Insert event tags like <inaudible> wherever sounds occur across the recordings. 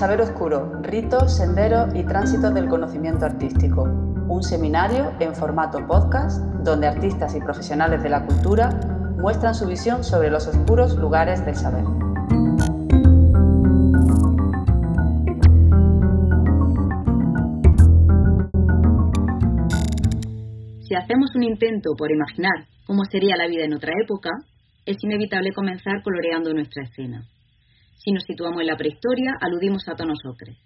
Saber Oscuro, ritos, senderos y tránsitos del conocimiento artístico. Un seminario en formato podcast donde artistas y profesionales de la cultura muestran su visión sobre los oscuros lugares del saber. Si hacemos un intento por imaginar cómo sería la vida en otra época, es inevitable comenzar coloreando nuestra escena. Si nos situamos en la prehistoria, aludimos a tonos ocres.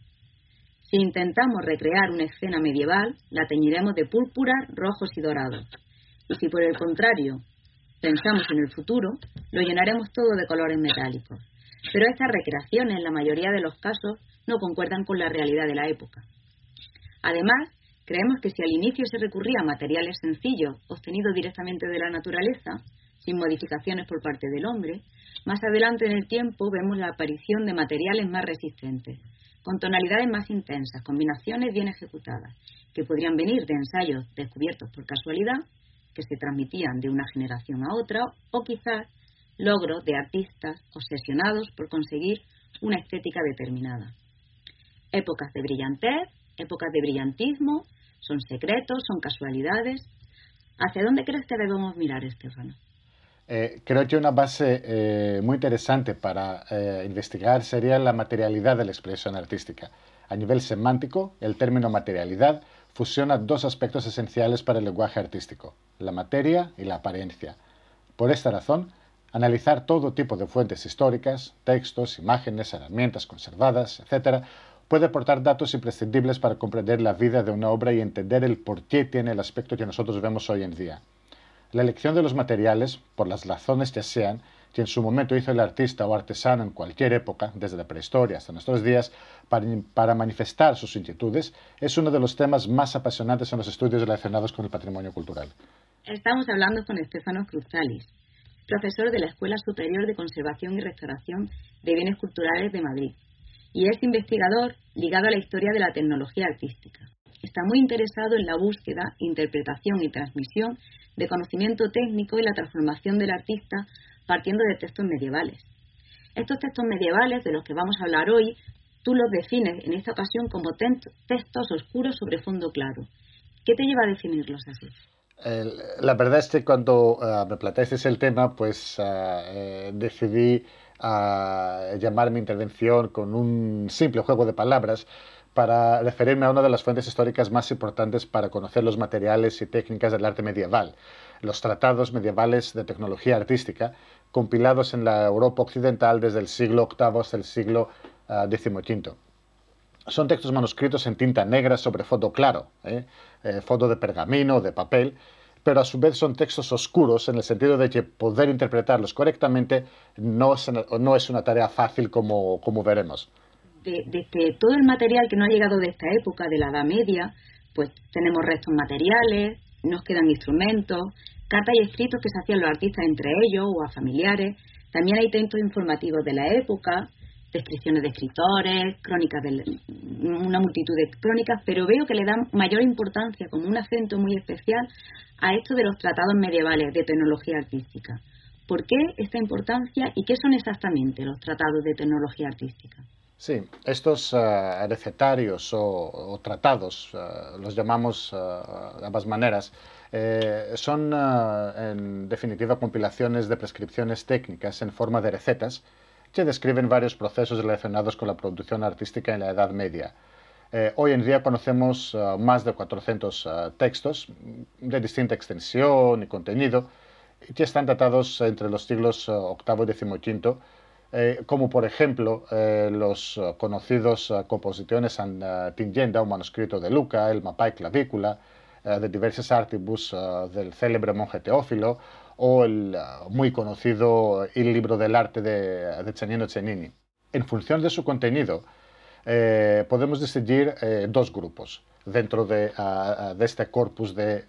Si intentamos recrear una escena medieval, la teñiremos de púrpura, rojos y dorados. Y si por el contrario pensamos en el futuro, lo llenaremos todo de colores metálicos. Pero estas recreaciones, en la mayoría de los casos, no concuerdan con la realidad de la época. Además, creemos que si al inicio se recurría a materiales sencillos, obtenidos directamente de la naturaleza, sin modificaciones por parte del hombre, más adelante en el tiempo vemos la aparición de materiales más resistentes, con tonalidades más intensas, combinaciones bien ejecutadas, que podrían venir de ensayos descubiertos por casualidad, que se transmitían de una generación a otra, o quizás logros de artistas obsesionados por conseguir una estética determinada. Épocas de brillantez, épocas de brillantismo, son secretos, son casualidades. ¿Hacia dónde crees que debemos mirar, Estefano? Eh, creo que una base eh, muy interesante para eh, investigar sería la materialidad de la expresión artística. A nivel semántico, el término materialidad fusiona dos aspectos esenciales para el lenguaje artístico, la materia y la apariencia. Por esta razón, analizar todo tipo de fuentes históricas, textos, imágenes, herramientas conservadas, etc., puede aportar datos imprescindibles para comprender la vida de una obra y entender el por qué tiene el aspecto que nosotros vemos hoy en día. La elección de los materiales, por las razones que sean, que en su momento hizo el artista o artesano en cualquier época, desde la prehistoria hasta nuestros días, para, manifestar sus inquietudes, es uno de los temas más apasionantes en los estudios relacionados con el patrimonio cultural. Estamos hablando con Estefano Cruzalis, profesor de la Escuela Superior de Conservación y Restauración de Bienes Culturales de Madrid, y es investigador ligado a la historia de la tecnología artística. Está muy interesado en la búsqueda, interpretación y transmisión de conocimiento técnico y la transformación del artista partiendo de textos medievales. Estos textos medievales de los que vamos a hablar hoy, tú los defines en esta ocasión como textos oscuros sobre fondo claro. ¿Qué te lleva a definirlos así? la verdad es que cuando uh, me planteaste el tema, pues ah, eh, decidí llamar mi intervención con un simple juego de palabras para referirme a una de las fuentes históricas más importantes para conocer los materiales y técnicas del arte medieval, los tratados medievales de tecnología artística, compilados en la Europa occidental desde el siglo VIII hasta el siglo XV. Ah, Son textos manuscritos en tinta negra sobre fondo claro, ¿eh? Eh, fondo de pergamino, de papel, pero a su vez son textos oscuros en el sentido de que poder interpretarlos correctamente no es, una tarea fácil como veremos de, todo el material que no ha llegado de esta época, de la Edad Media, pues tenemos restos materiales, nos quedan instrumentos, cartas y escritos que se hacían los artistas entre ellos o a familiares. También hay textos informativos de la época, descripciones de escritores, crónicas de una multitud de crónicas, pero veo que le dan mayor importancia, como un acento muy especial, a esto de los tratados medievales de tecnología artística. ¿Por qué esta importancia y qué son exactamente los tratados de tecnología artística? Sí, estos uh, recetarios o, tratados, uh, los llamamos uh, de ambas maneras, eh, son en definitiva compilaciones de prescripciones técnicas en forma de recetas que describen varios procesos relacionados con la producción artística en la Edad Media. Eh, hoy en día conocemos más de 400 textos de distinta extensión y contenido que están datados entre los siglos VIII y XV eh, como por ejemplo eh, los eh, conocidos composiciones Tingenda, un manuscrito de Luca, el mapa y clavícula, de diversos artibus del célebre monje Teófilo, o el muy conocido El libro del arte de, de Cennino Cennini. En función de su contenido, podemos distinguir dos grupos dentro de, este corpus de,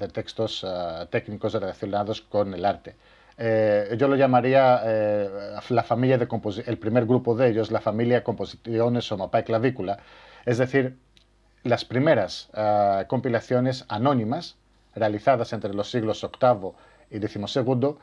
de textos técnicos relacionados con el arte. Eh, yo lo llamaría eh, la familia de el primer grupo de ellos, la familia Composiciones Mapa y Clavícula, es decir, las primeras eh, compilaciones anónimas realizadas entre los siglos VIII y XII,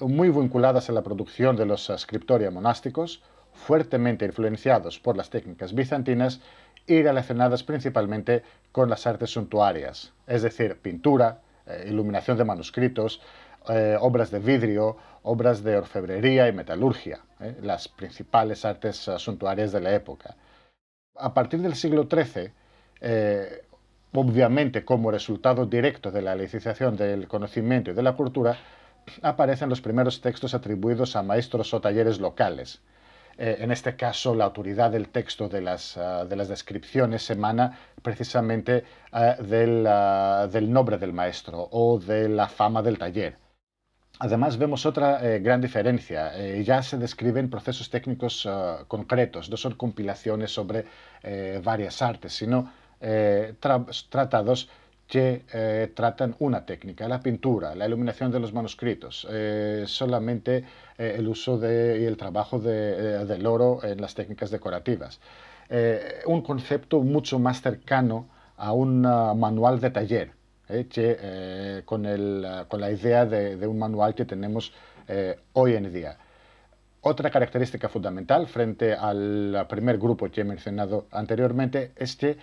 muy vinculadas a la producción de los scriptoria monásticos, fuertemente influenciados por las técnicas bizantinas y relacionadas principalmente con las artes suntuarias, es decir, pintura, eh, iluminación de manuscritos, eh, obras de vidrio, obras de orfebrería y metalurgia, eh, las principales artes suntuarias de la época. A partir del siglo XIII, obviamente como resultado directo de la licización del conocimiento y de la cultura, aparecen los primeros textos atribuidos a maestros o talleres locales. Eh, en este caso, la autoridad del texto de las, ah, de las descripciones emana precisamente ah, del, ah, del, nombre del maestro o de la fama del taller. Además, vemos otra eh, gran diferencia. Eh, ya se describen procesos técnicos concretos, no son compilaciones sobre varias artes, sino tratados que eh, tratan una técnica, la pintura, la iluminación de los manuscritos, eh, solamente eh, el uso y el trabajo del oro en las técnicas decorativas. un concepto mucho más cercano a un manual de taller, que, con, con, la idea de, un manual que tenemos hoy en día. Otra característica fundamental frente al primer grupo que he mencionado anteriormente es que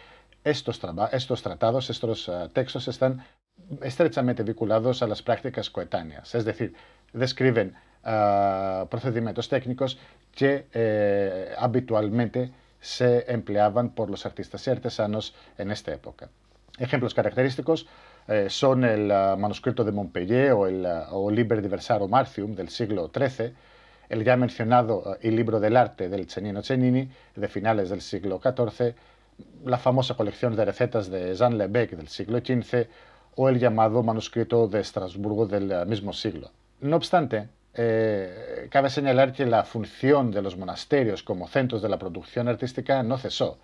estos, estos tratados, estos eh, textos están estrechamente vinculados a las prácticas coetáneas, es decir, describen eh, procedimientos técnicos que eh, habitualmente se empleaban por los artistas y artesanos en esta época. Ejemplos característicos son el manuscrito de Montpellier o el o Liber Diversaro Marcium del siglo XIII, el ya mencionado El libro del arte del Cennino Cennini de finales del siglo XIV, la famosa colección de recetas de Jean Lebec del siglo XV o el llamado manuscrito de Estrasburgo del mismo siglo. No obstante, eh, cabe señalar que la función de los monasterios como centros de la producción artística no cesó,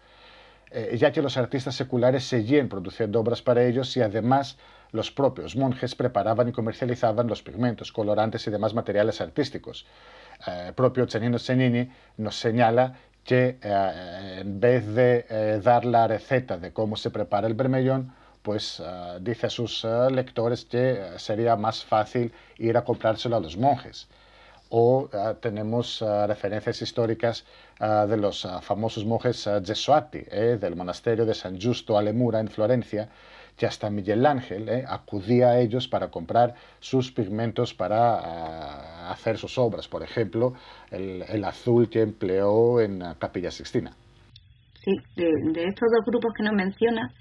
eh, ya que los artistas seculares seguían produciendo obras para ellos y además los propios monjes preparaban y comercializaban los pigmentos, colorantes y demás materiales artísticos. Eh, propio Cennino Cennini nos señala que eh, en vez de eh, dar la receta de cómo se prepara el bermellón, pues eh, dice a sus lectores que sería más fácil ir a comprárselo a los monjes. O tenemos referencias históricas de los famosos monjes gesuati, del monasterio de San Giusto Alemura en Florencia, que hasta Miguel Ángel eh, acudía a ellos para comprar sus pigmentos para hacer sus obras, por ejemplo, el, azul que empleó en Capilla Sixtina. Sí, de, estos dos grupos que nos menciona,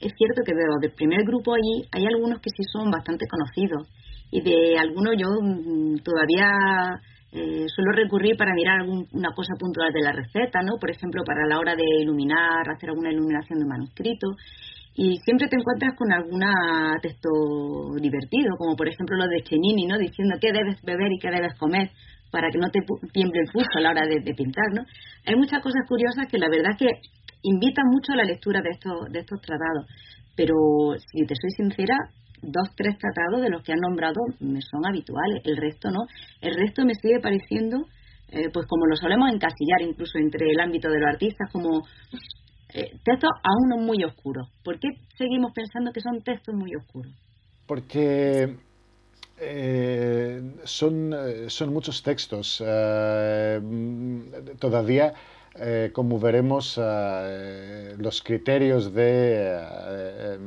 es cierto que de los del primer grupo allí hay algunos que sí son bastante conocidos y de algunos yo mm, todavía eh, suelo recurrir para mirar alguna cosa puntual de la receta, ¿no? Por ejemplo, para la hora de iluminar, hacer alguna iluminación de manuscrito y siempre te encuentras con algún texto divertido, como por ejemplo lo de Chenini, ¿no? Diciendo qué debes beber y qué debes comer para que no te tiemble el pulso a la hora de, pintar, ¿no? Hay muchas cosas curiosas que la verdad que invitan mucho a la lectura de estos, de estos tratados, pero si te soy sincera, dos, tres tratados de los que han nombrado me son habituales, el resto no. El resto me sigue pareciendo, eh, pues como lo solemos encasillar incluso entre el ámbito de los artistas, como eh, textos aún muy oscuros. ¿Por qué seguimos pensando que son textos muy oscuros? Porque eh, son, eh, son muchos textos. todavía, como veremos, los criterios de,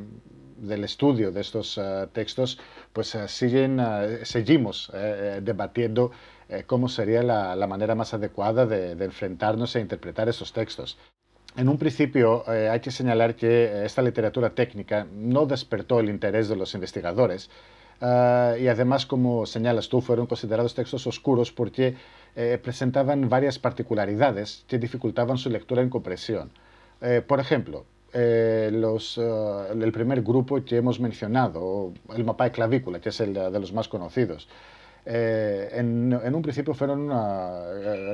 del estudio de estos textos, pues siguen, seguimos debatiendo cómo sería la, manera más adecuada de, enfrentarnos e interpretar esos textos. En un principio eh, hay que señalar que eh, esta literatura técnica no despertó el interés de los investigadores eh, y además, como señalas tú, fueron considerados textos oscuros porque presentaban varias particularidades que dificultaban su lectura en compresión. por ejemplo, los, el primer grupo que hemos mencionado, el mapa de clavícula, que es el de los más conocidos, eh, en, un principio fueron ah,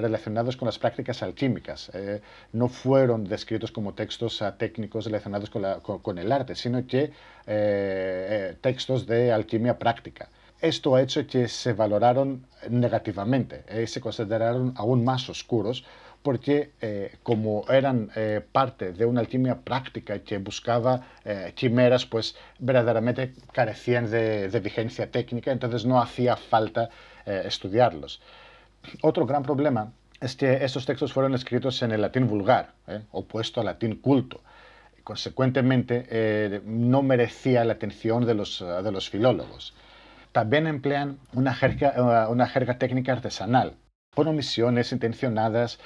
relacionados con las prácticas alquímicas. Eh, no fueron descritos como textos ah, técnicos relacionados con, el arte, sino que eh, textos de alquimia práctica. Esto ha hecho que se valoraron negativamente se consideraron aún más oscuros porque eh, como eran eh, parte de una alquimia práctica que buscaba eh, quimeras, pues verdaderamente carecían de, vigencia técnica, entonces no hacía falta estudiarlos. Otro gran problema es que estos textos fueron escritos en el latín vulgar, ¿eh? opuesto al latín culto. Consecuentemente, eh, no merecía la atención de los, de los filólogos. También emplean una jerga, una jerga técnica artesanal, con omisiones intencionadas,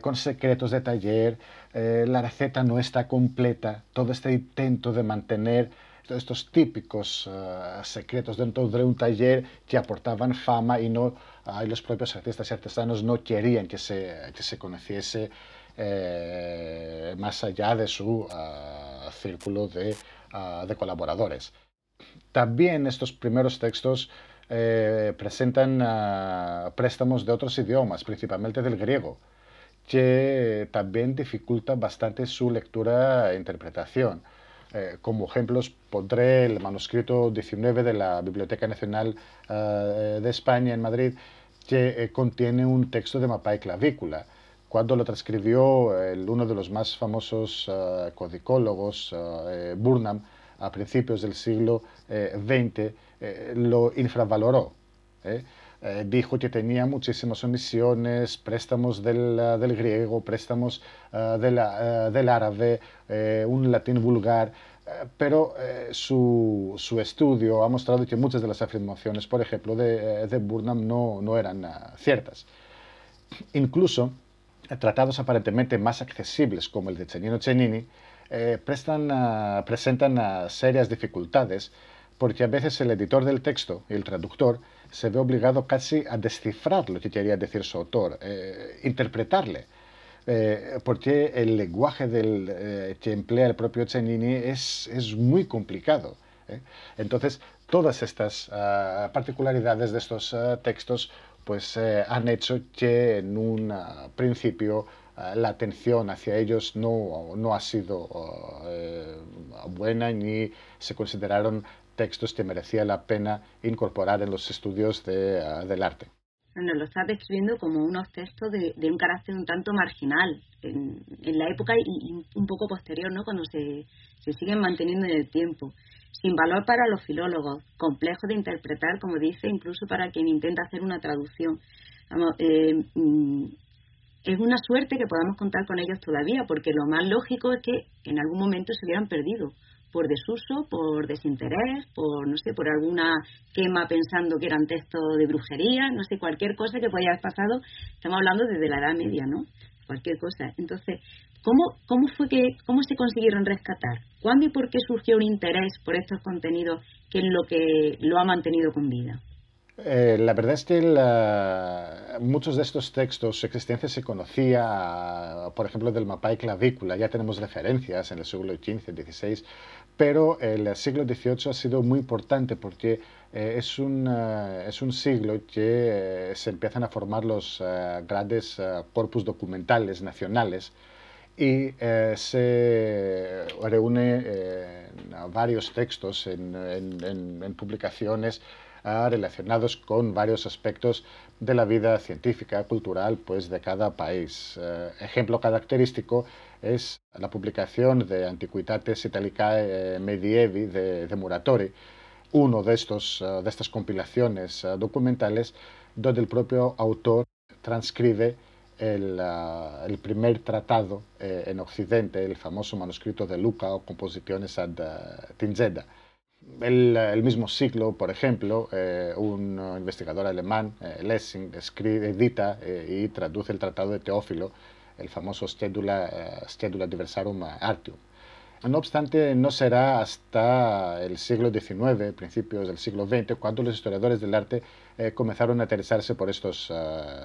con secretos de taller, la receta no está completa, todo este intento de mantener estos típicos uh, secretos dentro de un taller que aportaban fama y, no, uh, los propios artistas y artesanos no querían que se, que se conociese eh, más allá de su uh, círculo de, de, colaboradores. También estos primeros textos eh, presentan préstamos de otros idiomas, principalmente del griego, que también dificulta bastante su lectura e interpretación. Eh, como ejemplos pondré el manuscrito 19 de la Biblioteca Nacional eh, de España en Madrid, que contiene un texto de mapa y clavícula. Cuando lo transcribió uno de los más famosos codicólogos, Burnham, a principios del siglo XX, lo infravaloró. dijo que tenía muchísimas omisiones, préstamos del, del griego, préstamos del árabe, un latín vulgar, pero eh, su, su, estudio ha mostrado que muchas de las afirmaciones, por ejemplo, de, de Burnham no, no eran ciertas. Incluso tratados aparentemente más accesibles como el de Cennino Cennini eh, prestan, presentan serias dificultades porque a veces el editor del texto el traductor se ve obligado casi a descifrar lo que quería decir su autor, eh, interpretarle eh, porque el lenguaje del, eh, que emplea el propio Cennini es, es muy complicado. ¿eh? Entonces, todas estas ah, particularidades de estos ah, textos pues, han hecho que en un ah, principio la atención hacia ellos no, no ha sido buena ni se consideraron textos que merecía la pena incorporar en los estudios de, del arte nos lo está describiendo como unos textos de, un carácter un tanto marginal en, la época y, un poco posterior, ¿no? cuando se, se siguen manteniendo en el tiempo. Sin valor para los filólogos, complejo de interpretar, como dice, incluso para quien intenta hacer una traducción. Eh, mm, es una suerte que podamos contar con ellos todavía, porque lo más lógico es que en algún momento se hubieran perdido por desuso, por desinterés, por no sé, por alguna quema pensando que eran textos de brujería, no sé, cualquier cosa que pueda haber pasado, estamos hablando desde la Edad Media, ¿no? Cualquier cosa. Entonces, ¿cómo, cómo fue que, cómo se consiguieron rescatar? ¿Cuándo y por qué surgió un interés por estos contenidos que es lo que lo ha mantenido con vida? Eh, la verdad es que muchos de estos textos, su existencia se conocía, por ejemplo, del mapa y clavícula, ya tenemos referencias en el siglo XV, XVI, pero el siglo XVIII ha sido muy importante porque eh, es, un, eh, es un siglo que se empiezan a formar los grandes corpus documentales nacionales y se reúne varios textos en, en publicaciones relacionados con varios aspectos de la vida científica, cultural, pues de cada país. Eh, ejemplo característico es la publicación de Antiquitates Italicae Medievi de, de Muratori, uno de, estos, eh, de estas compilaciones eh, documentales donde el propio autor transcribe el, el primer tratado en Occidente, el famoso manuscrito de Luca o Composiciones ad Tingeda. El, mismo siglo, por ejemplo, eh, un investigador alemán, eh, Lessing, escribe, edita eh, y traduce el Tratado de Teófilo, el famoso Schedula, Schedula Diversarum Artium. No obstante, no será hasta el siglo XIX, principios del siglo XX, cuando los historiadores del arte comenzaron a interesarse por estos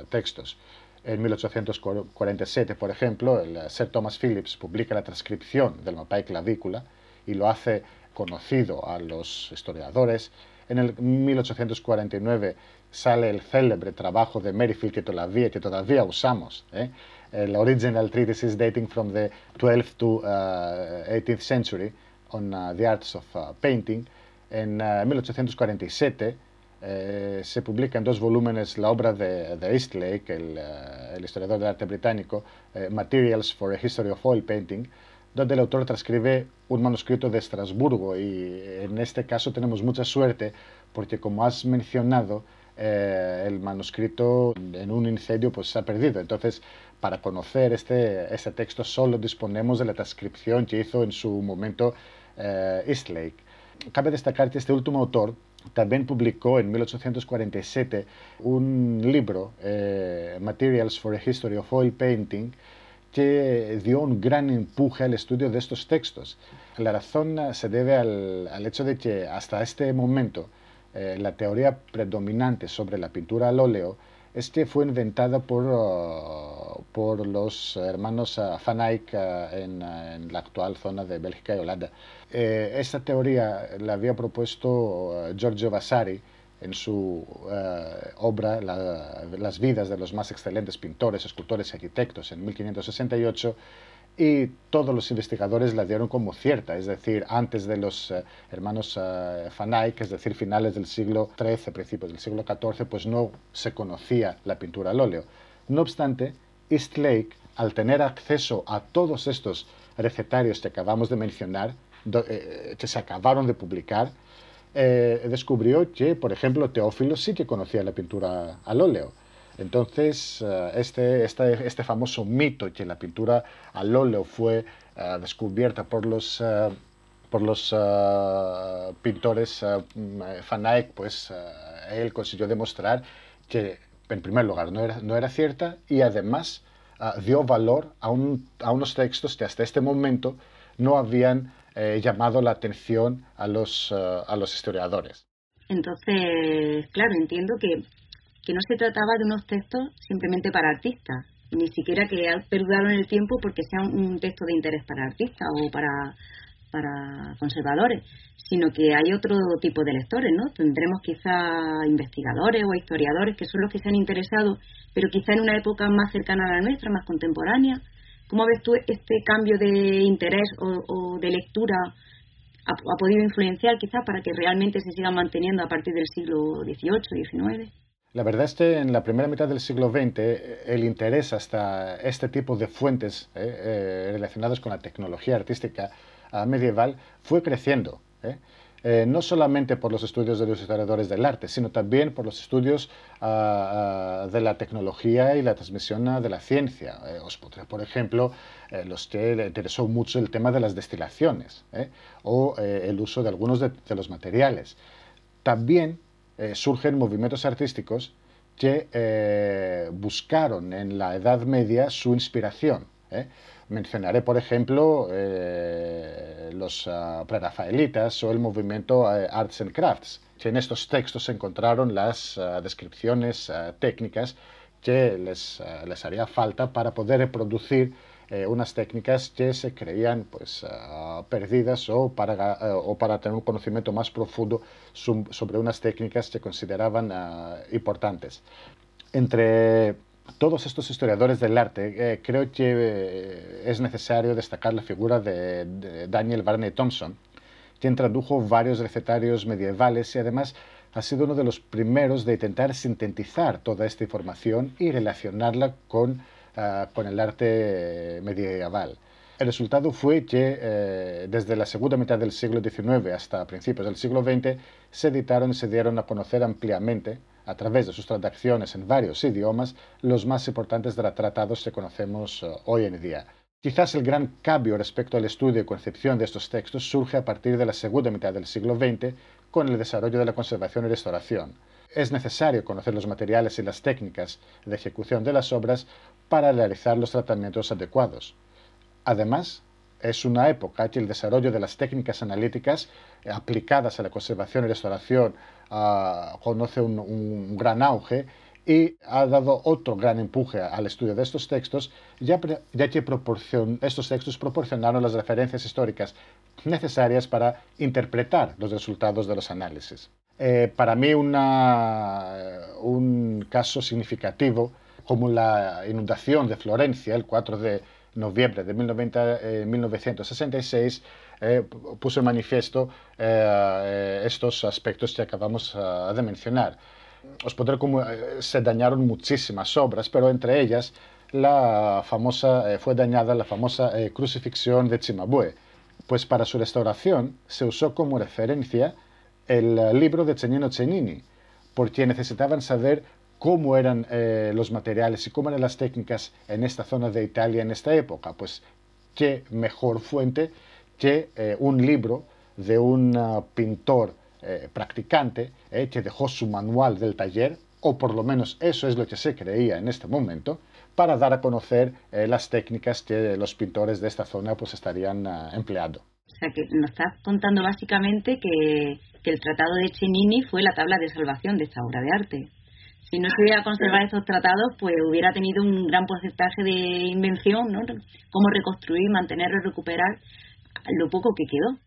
textos. En 1847, por ejemplo, el Sir Thomas Phillips publica la transcripción del mapa y clavícula y lo hace conocido a los historiadores. En el 1849 sale el célebre trabajo de Merrifield que todavía, que todavía usamos, ¿eh? El Original Treatises dating from the 12th to 18th uh, century on uh, the arts of uh, painting. En 1847 eh, se publica en dos volúmenes la obra de, Eastlake, el, el, historiador de arte británico, eh, Materials for a History of Oil Painting, donde el autor transcribe un manuscrito de Estrasburgo y en este caso tenemos mucha suerte porque como has mencionado, el manuscrito en un incendio pues se ha perdido. Entonces, para conocer este, texto solo disponemos de la transcripción que hizo en su momento Eastlake. Cabe destacar que este último autor también publicó en 1847 un libro, Materials for a History of Oil Painting, que dio un gran empuje al estudio de estos textos. La razón se debe al, hecho de que hasta este momento eh, la teoría predominante sobre la pintura al óleo es que fue inventada por, uh, por los hermanos uh, Van Eyck uh, en, en, la actual zona de Bélgica y Holanda. Eh, esta teoría la había propuesto Giorgio Vasari en su obra Las vidas de los más excelentes pintores, escultores y arquitectos en 1568 y todos los investigadores la dieron como cierta, es decir, antes de los eh, hermanos uh, es decir, finales del siglo XIII, principios del siglo XIV, pues no se conocía la pintura al óleo. No obstante, Eastlake, al tener acceso a todos estos recetarios que acabamos de mencionar, que se acabaron de publicar, eh, descubrió que, por ejemplo, Teófilo sí que conocía la pintura al óleo. Entonces, eh, este, este, este, famoso mito que la pintura al óleo fue eh, descubierta por los, por los pintores Van Eyck, pues él consiguió demostrar que, en primer lugar, no era, no era cierta y además dio valor a, un, a unos textos que hasta este momento no habían llamado la atención a los, a los historiadores. Entonces, claro, entiendo que, que no se trataba de unos textos simplemente para artistas, ni siquiera que perduraron el tiempo porque sea un texto de interés para artistas o para, para conservadores, sino que hay otro tipo de lectores, ¿no? Tendremos quizá investigadores o historiadores que son los que se han interesado, pero quizá en una época más cercana a la nuestra, más contemporánea, ¿Cómo ves tú este cambio de interés o, de lectura ha, podido influenciar quizás para que realmente se siga manteniendo a partir del siglo XVIII, XIX? La verdad es que en la primera mitad del siglo XX el interés hasta este tipo de fuentes eh, eh, relacionadas con la tecnología artística medieval fue creciendo. Eh. Eh, no solamente por los estudios de los historiadores del arte, sino también por los estudios ah, ah, de la tecnología y la transmisión ah, de la ciencia. Eh, os por ejemplo, eh, los que le interesó mucho el tema de las destilaciones o el uso de algunos de, de los materiales. También surgen movimientos artísticos que buscaron en la Edad Media su inspiración. Mencionaré, por ejemplo, eh, los uh, o el movimiento eh, Arts and Crafts, que en estos textos se encontraron las ah, descripciones técnicas que les, les, haría falta para poder reproducir unas técnicas que se creían pues, perdidas o para, o para tener un conocimiento más profundo sobre unas técnicas que consideraban importantes. Entre todos estos historiadores del arte, eh, creo que eh, es necesario destacar la figura de, Daniel Barney Thompson, quien tradujo varios recetarios medievales y además ha sido uno de los primeros de intentar sintetizar toda esta información y relacionarla con, con el arte medieval. El resultado fue que eh, desde la segunda mitad del siglo XIX hasta principios del siglo XX se editaron y se dieron a conocer ampliamente a través de sus traducciones en varios idiomas, los más importantes de los tratados que conocemos eh, hoy en día. Quizás el gran cambio respecto al estudio y concepción de estos textos surge a partir de la segunda mitad del siglo XX con el desarrollo de la conservación y restauración. Es necesario conocer los materiales y las técnicas de ejecución de las obras para realizar los tratamientos adecuados. Además, es una época que el desarrollo de las técnicas analíticas aplicadas a la conservación y restauración uh, conoce un, gran auge y ha dado otro gran empuje al estudio de estos textos, ya, que estos textos proporcionaron las referencias históricas necesarias para interpretar los resultados de los análisis. Eh, para mí un caso significativo como la inundación de Florencia el 4 de noviembre de 1966 eh, puso en manifiesto eh, estos aspectos que acabamos eh, de mencionar. Os podré como se dañaron muchísimas obras, pero entre ellas la famosa, fue dañada la famosa crucifixión de Cimabue, pues para su restauración se usó como referencia el libro de Cennino Cennini, porque necesitaban saber cómo eran eh, los materiales y cómo eran las técnicas en esta zona de Italia en esta época. Pues qué mejor fuente que eh, un libro de un ah, pintor eh, practicante que dejó su manual del taller, o por lo menos eso es lo que se creía en este momento, para dar a conocer las técnicas que los pintores de esta zona pues estarían ah, empleando. O sea, que nos estás contando básicamente que, que el Tratado de Chenini fue la tabla de salvación de esta obra de arte si no se hubiera conservado estos tratados, pues hubiera tenido un gran porcentaje de invención, ¿no? Cómo reconstruir, mantener o recuperar lo poco que quedó.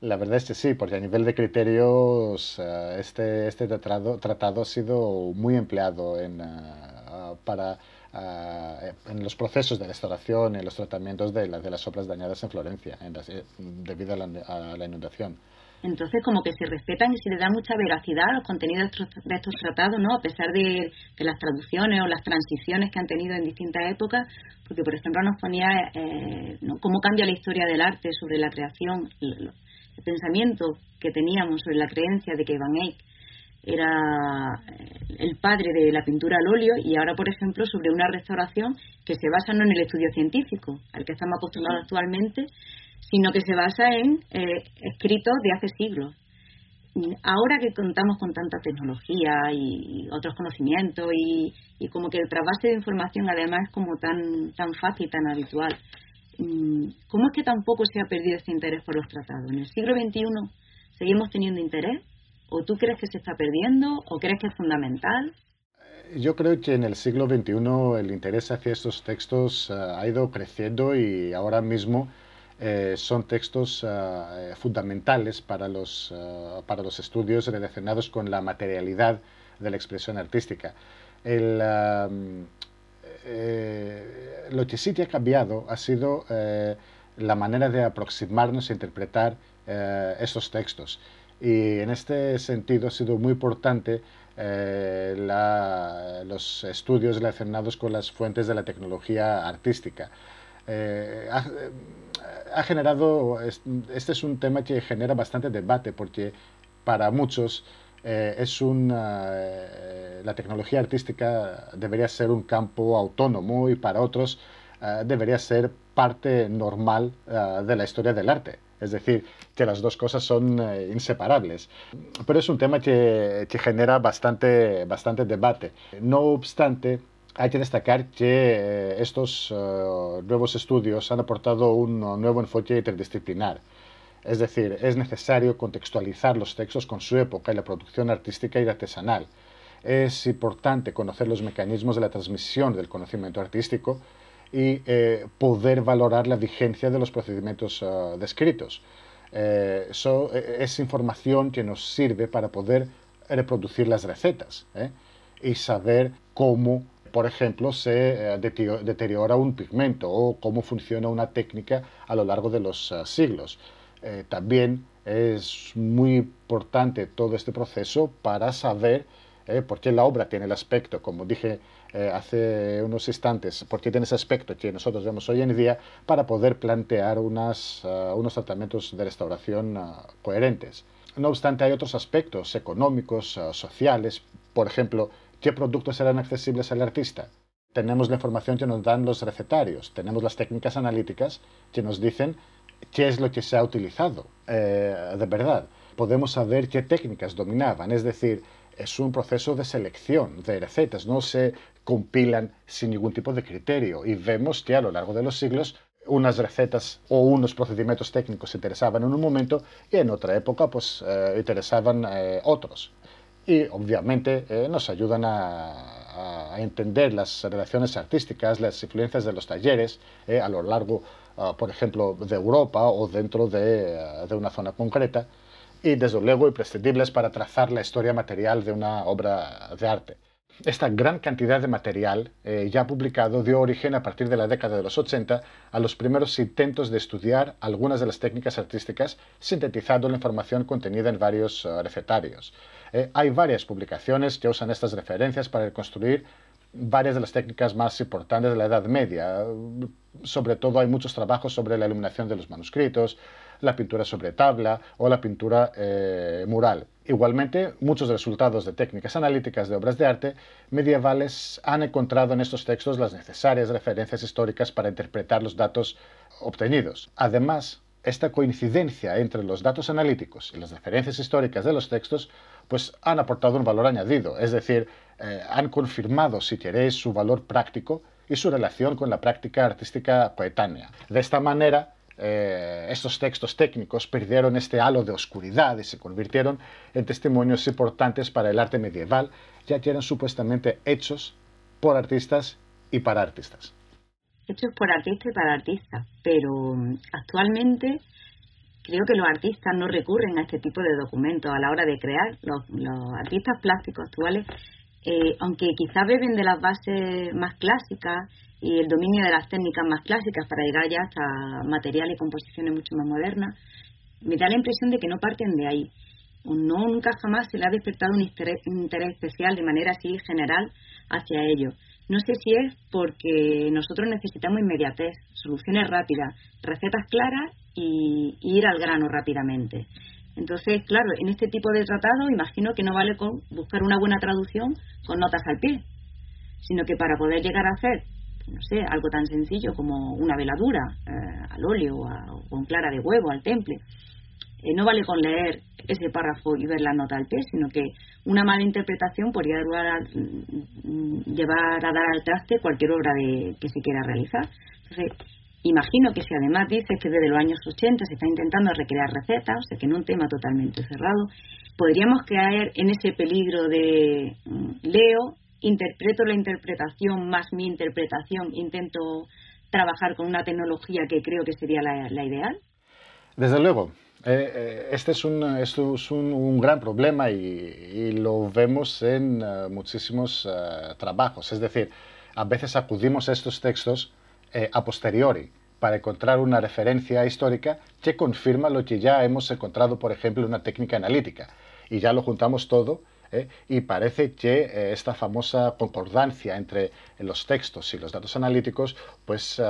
La verdad es que sí, porque a nivel de criterios este, este tratado, tratado ha sido muy empleado en, uh, para, uh, en los procesos de restauración y en los tratamientos de, de las obras dañadas en Florencia en eh, debido a la, a la inundación. Entonces, como que se respetan y se le da mucha veracidad a los contenidos de estos tratados, ¿no? A pesar de, las traducciones o las transiciones que han tenido en distintas épocas, porque, por ejemplo, nos ponía eh, cómo cambia la historia del arte sobre la creación, el, pensamiento que teníamos sobre la creencia de que Van Eyck era eh, el padre de la pintura al óleo y ahora, por ejemplo, sobre una restauración que se basa no en el estudio científico al que estamos acostumbrados actualmente, sino que se basa en eh, escritos de hace siglos. Ahora que contamos con tanta tecnología y otros conocimientos y, como que el trasvase de información además es como tan, tan fácil, tan habitual, mm, ¿cómo es que tampoco se ha perdido este interés por los tratados? ¿En el siglo XXI seguimos teniendo interés? ¿O tú crees que se está perdiendo? ¿O crees que es fundamental? Yo creo que en el siglo XXI el interés hacia estos textos eh, ha ido creciendo y ahora mismo eh, son textos eh, fundamentales para los, eh, para los estudios relacionados con la materialidad de la expresión artística. Lo que sí que ha cambiado ha sido la manera de aproximarnos e interpretar estos textos. Y en este sentido ha sido muy importante los estudios relacionados con las fuentes de la tecnología artística ha generado, este es un tema que genera bastante debate porque para muchos eh, es una, eh, la tecnología artística debería ser un campo autónomo y para otros eh, debería ser parte normal de la historia del arte. Es decir, que las dos cosas son inseparables. Pero es un tema que, que genera bastante, bastante debate. No obstante, hay que destacar que eh, estos eh, nuevos estudios han aportado un nuevo enfoque interdisciplinar. Es decir, es necesario contextualizar los textos con su época y la producción artística y artesanal. Es importante conocer los mecanismos de la transmisión del conocimiento artístico y eh, poder valorar la vigencia de los procedimientos descritos. eso es información que nos sirve para poder reproducir las recetas y saber cómo por ejemplo, se eh, deteriora un pigmento o cómo funciona una técnica a lo largo de los eh, siglos. Eh, también es muy importante todo este proceso para saber por qué la obra tiene el aspecto, como dije hace unos instantes, por qué tiene ese aspecto que nosotros vemos hoy en día para poder plantear unos tratamientos de restauración coherentes. No obstante, hay otros aspectos económicos, sociales, por ejemplo, ¿Qué productos serán accesibles al artista? Tenemos la información que nos dan los recetarios, tenemos las técnicas analíticas que nos dicen qué es lo que se ha utilizado eh, de verdad. Podemos saber qué técnicas dominaban, es decir, es un proceso de selección de recetas, no se compilan sin ningún tipo de criterio. Y vemos que a lo largo de los siglos unas recetas o unos procedimientos técnicos interesaban en un momento y en otra época pues eh, interesaban eh, otros. Y obviamente eh, nos ayudan a, entender las relaciones artísticas, las influencias de los talleres eh, a lo largo, ah, por ejemplo, de Europa o dentro de, de, una zona concreta y desde luego imprescindibles para trazar la historia material de una obra de arte. Esta gran cantidad de material eh, ya publicado dio origen a partir de la década de los 80 a los primeros intentos de estudiar algunas de las técnicas artísticas sintetizando la información contenida en varios ah, recetarios. Eh, hay varias publicaciones que usan estas referencias para reconstruir varias de las técnicas más importantes de la Edad Media. Sobre todo hay muchos trabajos sobre la iluminación de los manuscritos, la pintura sobre tabla o la pintura eh, mural. Igualmente, muchos resultados de técnicas analíticas de obras de arte medievales han encontrado en estos textos las necesarias referencias históricas para interpretar los datos obtenidos. Además, esta coincidencia entre los datos analíticos y las referencias históricas de los textos pues han aportado un valor añadido, es decir, eh, han confirmado, si queréis, su valor práctico y su relación con la práctica artística coetánea. De esta manera, eh, estos textos técnicos perdieron este halo de oscuridad y se convirtieron en testimonios importantes para el arte medieval, ya que eran supuestamente hechos por artistas y para artistas hechos por artistas y para artistas, pero mm, actualmente creo que los artistas no recurren a este tipo de documentos a la hora de crear. Los, artistas plásticos actuales, eh, aunque quizás beben de las bases más clásicas y el dominio de las técnicas más clásicas para llegar ya hasta materiales y composiciones mucho más modernas, me da la impresión de que no parten de ahí. No, nunca jamás se le ha despertado un interés especial de manera así general hacia ellos. No sé si es porque nosotros necesitamos inmediatez, soluciones rápidas, recetas claras y, ir al grano rápidamente. Entonces, claro, en este tipo de tratado imagino que no vale con buscar una buena traducción con notas al pie, sino que para poder llegar a hacer, no sé, algo tan sencillo como una veladura eh, al óleo o con clara de huevo al temple, eh, no vale con leer ese párrafo y ver la nota al pie, sino que una mala interpretación podría llevar a, mm, llevar a dar al traste cualquier obra de, que se quiera realizar. Entonces, imagino que si además dices que desde los años 80 se está intentando recrear recetas, o sea que en un tema totalmente cerrado, podríamos caer en ese peligro de mm, leo, interpreto la interpretación más mi interpretación, intento trabajar con una tecnología que creo que sería la ideal. Desde luego, eh, eh, este es un, esto es un, gran problema y, lo vemos en eh, muchísimos trabajos. Es decir, a veces acudimos a estos textos a posteriori para encontrar una referencia histórica que confirma lo que ya hemos encontrado, por ejemplo, en una técnica analítica. Y ya lo juntamos todo y parece que esta famosa concordancia entre los textos y los datos analíticos pues,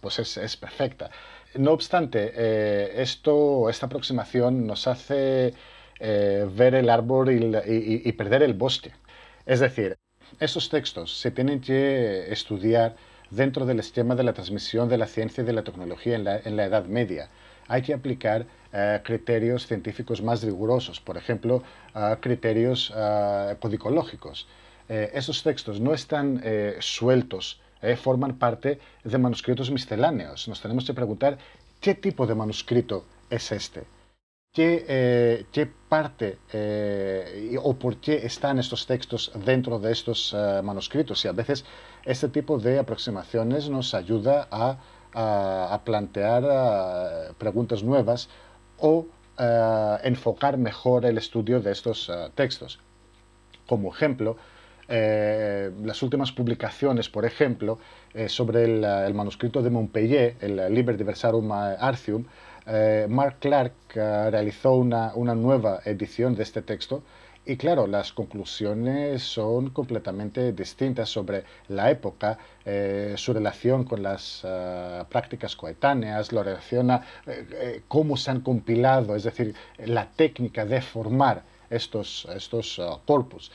pues es, es perfecta. No obstante, eh, esto, esta aproximación nos hace eh, ver el árbol y, perder el bosque. Es decir, esos textos se tienen que estudiar dentro del esquema de la transmisión de la ciencia y de la tecnología en la, Edad Media. Hay que aplicar eh, criterios científicos más rigurosos, por ejemplo, criterios codicológicos. esos textos no están sueltos eh, forman parte de manuscritos misceláneos. Nos tenemos que preguntar qué tipo de manuscrito es este. ¿Qué, eh, qué parte eh, o por qué están estos textos dentro de estos manuscritos? Y a veces este tipo de aproximaciones nos ayuda a, a, plantear preguntas nuevas o enfocar mejor el estudio de estos textos. Como ejemplo, eh, las últimas publicaciones, por ejemplo, eh, sobre el, manuscrito de Montpellier, el Liber Diversarum Artium, eh, Mark Clark realizó una, nueva edición de este texto y claro, las conclusiones son completamente distintas sobre la época, su relación con las prácticas coetáneas, lo relaciona cómo se han compilado, es decir, la técnica de formar estos, estos corpus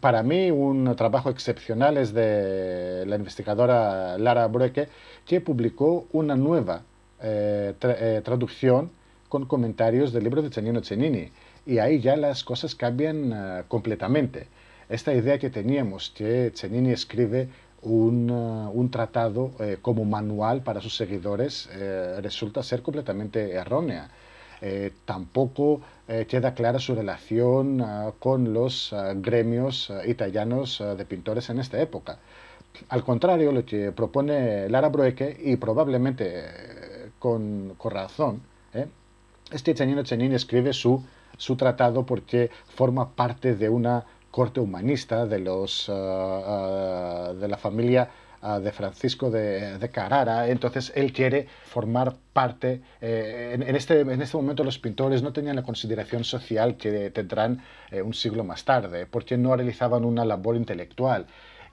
para mí un trabajo excepcional es de la investigadora Lara Broeke, que publicó una nueva eh, eh, traducción con comentarios del libro de Cennino Cennini. Y ahí ya las cosas cambian eh, completamente. Esta idea que teníamos, que Cennini escribe un, un tratado como manual para sus seguidores, resulta ser completamente errónea. Eh, tampoco eh, queda clara su relación ah, con los gremios italianos de pintores en esta época. Al contrario, lo que propone Lara Broeke, y probablemente eh, con, razón, es que Cennino Cennini escribe su, su tratado porque forma parte de una corte humanista de, los, de la familia de Francisco de, Carrara, entonces él quiere formar parte, eh, en, este, en este momento los pintores no tenían la consideración social que tendrán eh, un siglo más tarde, porque no realizaban una labor intelectual.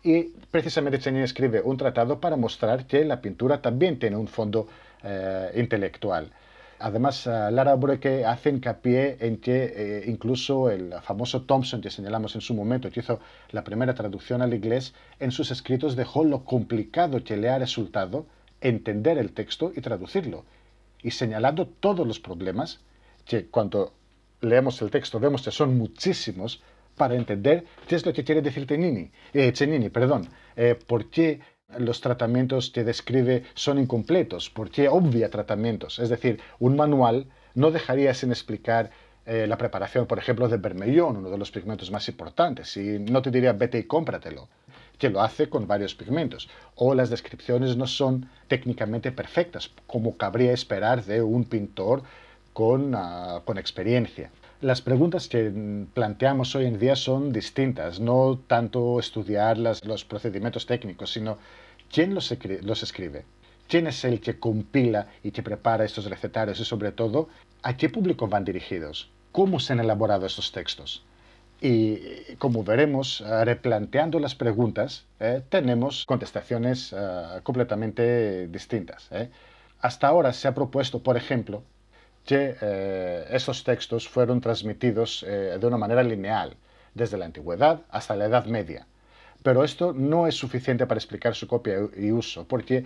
Y precisamente Cheney escribe un tratado para mostrar que la pintura también tiene un fondo eh, intelectual. Además, Lara Broeke hace hincapié en que eh, incluso el famoso Thompson que señalamos en su momento, que hizo la primera traducción al inglés, en sus escritos dejó lo complicado que le ha resultado entender el texto y traducirlo, y señalando todos los problemas que cuando leemos el texto vemos que son muchísimos para entender qué es lo que quiere decir Tenini, eh, perdón, eh, por qué los tratamientos que describe son incompletos, porque obvia tratamientos. Es decir, un manual no dejaría sin explicar eh, la preparación, por ejemplo, de bermellón, uno de los pigmentos más importantes, y no te diría vete y cómpratelo, que lo hace con varios pigmentos. O las descripciones no son técnicamente perfectas, como cabría esperar de un pintor con, ah, con experiencia. Las preguntas que planteamos hoy en día son distintas, no tanto estudiar los procedimientos técnicos, sino quién los, los escribe, quién es el que compila y que prepara estos recetarios y sobre todo a qué público van dirigidos, cómo se han elaborado estos textos. Y como veremos, eh, replanteando las preguntas, eh, tenemos contestaciones eh, completamente distintas. Hasta ahora se ha propuesto, por ejemplo, que eh, estos textos fueron transmitidos eh, de una manera lineal, desde la antigüedad hasta la Edad Media. Pero esto no es suficiente para explicar su copia y uso, porque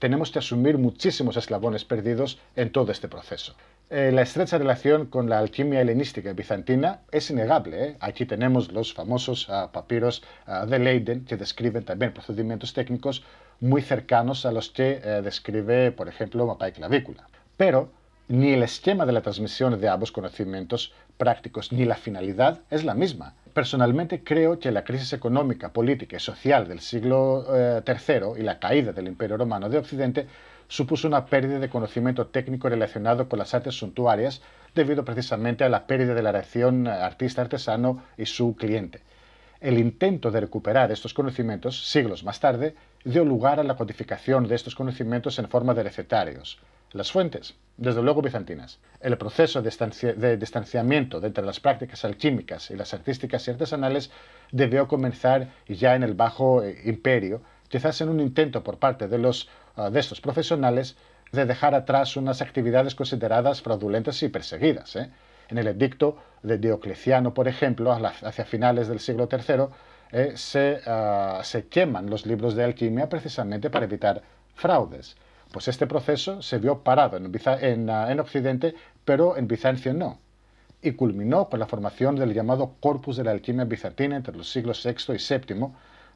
tenemos que asumir muchísimos eslabones perdidos en todo este proceso. Eh, la estrecha relación con la alquimia helenística y bizantina es innegable. Aquí tenemos los famosos ah, papiros ah, de Leiden, que describen también procedimientos técnicos muy cercanos a los que describe, por ejemplo, mapa y clavícula. Pero ni el esquema de la transmisión de ambos conocimientos prácticos ni la finalidad es la misma. Personalmente creo que la crisis económica, política y social del siglo III eh, y la caída del Imperio Romano de Occidente supuso una pérdida de conocimiento técnico relacionado con las artes suntuarias debido precisamente a la pérdida de la relación artista-artesano y su cliente. El intento de recuperar estos conocimientos, siglos más tarde, dio lugar a la codificación de estos conocimientos en forma de recetarios, las fuentes, desde luego bizantinas. El proceso de, distanciamiento entre las prácticas alquímicas y las artísticas y artesanales debió comenzar ya en el Bajo eh, Imperio, quizás en un intento por parte de, los, ah, de estos profesionales de dejar atrás unas actividades consideradas fraudulentas y perseguidas. ¿eh? En el edicto de Diocleciano, por ejemplo, hacia finales del siglo III, eh, ah, se queman los libros de alquimia precisamente para evitar fraudes. Pues este proceso se vio parado en, ah, en, Occidente, pero en Bizancio no, y culminó con la formación del llamado corpus de la alquimia bizantina entre los siglos VI y VII,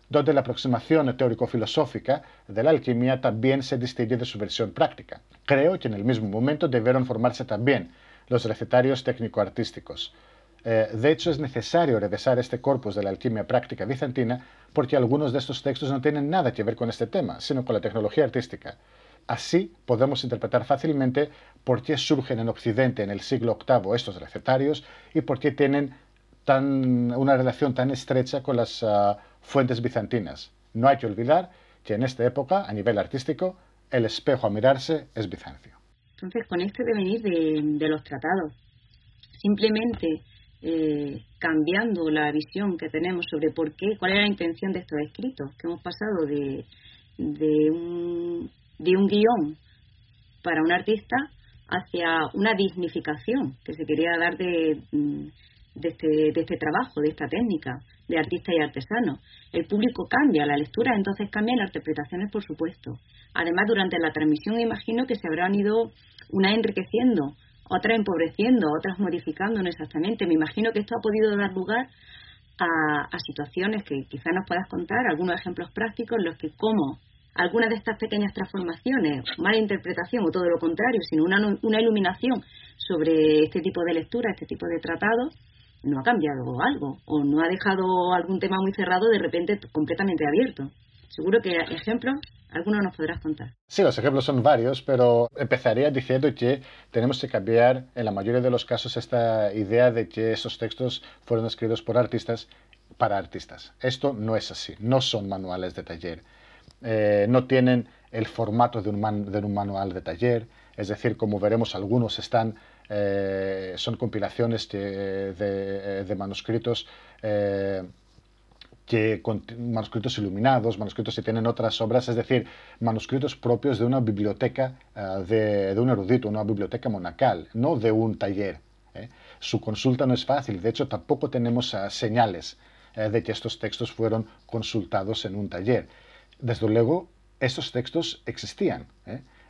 donde la aproximación teórico-filosófica de la alquimia también se distingue de su versión práctica. Creo que en el mismo momento debieron formarse también los recetarios técnico-artísticos. Eh, de hecho, es necesario revisar este corpus de la alquimia práctica bizantina porque algunos de estos textos no tienen nada que ver con este tema, sino con la tecnología artística. Así podemos interpretar fácilmente por qué surgen en Occidente en el siglo VIII estos recetarios y por qué tienen una relación tan estrecha con las ah, fuentes bizantinas. No hay que olvidar que en esta época, a nivel artístico, el espejo a mirarse es Bizancio. Entonces, con este devenir de, los tratados, simplemente eh, cambiando la visión que tenemos sobre por qué, cuál era la intención de estos escritos, que hemos pasado de un de un guion para un artista hacia una dignificación que se quería dar de, mm, de, este, de este trabajo, de esta técnica, de artista y artesano. El público cambia, la lectura entonces cambia, las interpretaciones por supuesto. Además, durante la transmisión imagino que se habrán ido una enriqueciendo, otra empobreciendo, otras modificando no exactamente. Me imagino que esto ha podido dar lugar a, a situaciones que quizá nos puedas contar, algunos ejemplos prácticos en los que cómo algunas de estas pequeñas transformaciones, mala interpretación o todo lo contrario, sino una, una iluminación sobre este tipo de lectura, este tipo de tratado, no ha cambiado algo o no ha dejado algún tema muy cerrado de repente completamente abierto. Seguro que ejemplos, algunos nos podrás contar. Sí, los ejemplos son varios, pero empezaría diciendo que tenemos que cambiar en la mayoría de los casos esta idea de que esos textos fueron escritos por artistas para artistas. Esto no es así, no son manuales de taller eh, no tienen el formato de un, manual de taller, es decir, como veremos, algunos están, eh, son compilaciones de, manuscritos que manuscritos iluminados, manuscritos que tienen otras obras, es decir, manuscritos propios de una biblioteca de, un erudito, una biblioteca monacal, no de un taller. Su consulta no es fácil, de hecho tampoco tenemos señales de que estos textos fueron consultados en un taller. Desde luego, estos textos existían.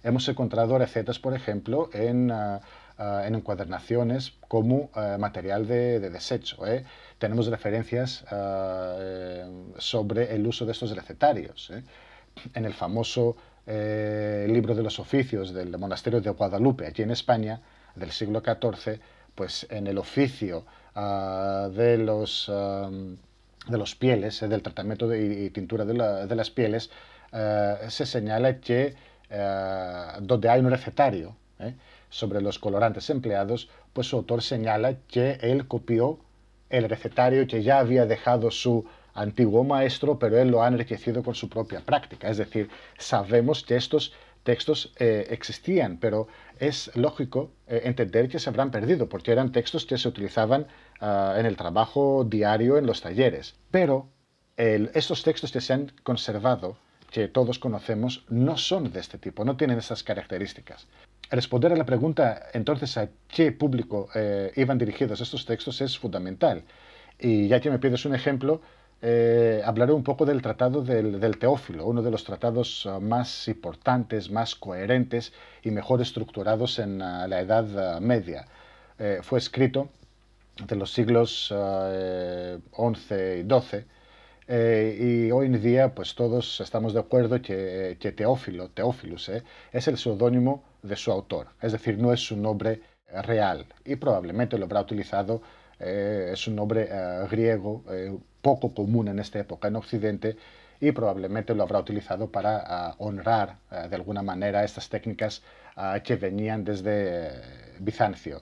Hemos encontrado recetas, por ejemplo, en, ah, ah, en encuadernaciones como ah, material de, desecho. ¿eh? Tenemos referencias eh, sobre el uso de estos recetarios. ¿eh? En el famoso libro de los oficios del monasterio de Guadalupe, aquí en España, del siglo XIV, pues en el oficio de los de los pieles, del tratamiento y tintura de, de las pieles, se señala que eh, donde hay un recetario eh, sobre los colorantes empleados, pues su autor señala que él copió el recetario que ya había dejado su antiguo maestro, pero él lo ha enriquecido con su propia práctica. Es decir, sabemos que estos textos eh, existían, pero es lógico entender que se habrán perdido, porque eran textos que se utilizaban ah, en el trabajo diario en los talleres. Pero estos textos que se han conservado que todos conocemos no son de este tipo, no tienen esas características. Responder a la pregunta entonces a qué público eh, iban dirigidos estos textos es fundamental. Y ya que me pides un ejemplo, eh, hablaré un poco del tratado del, Teófilo, uno de los tratados eh, más importantes, más coherentes y mejor estructurados en la Edad Media. fue escrito de los siglos XI y XII eh, y hoy en día, pues todos estamos de acuerdo que, que Teófilo, Teófilus, eh, es el seudónimo de su autor, es decir, no es su nombre real y probablemente lo habrá utilizado, eh, es un nombre griego poco común en esta época en Occidente y probablemente lo habrá utilizado para honrar de alguna manera estas técnicas que venían desde Bizancio.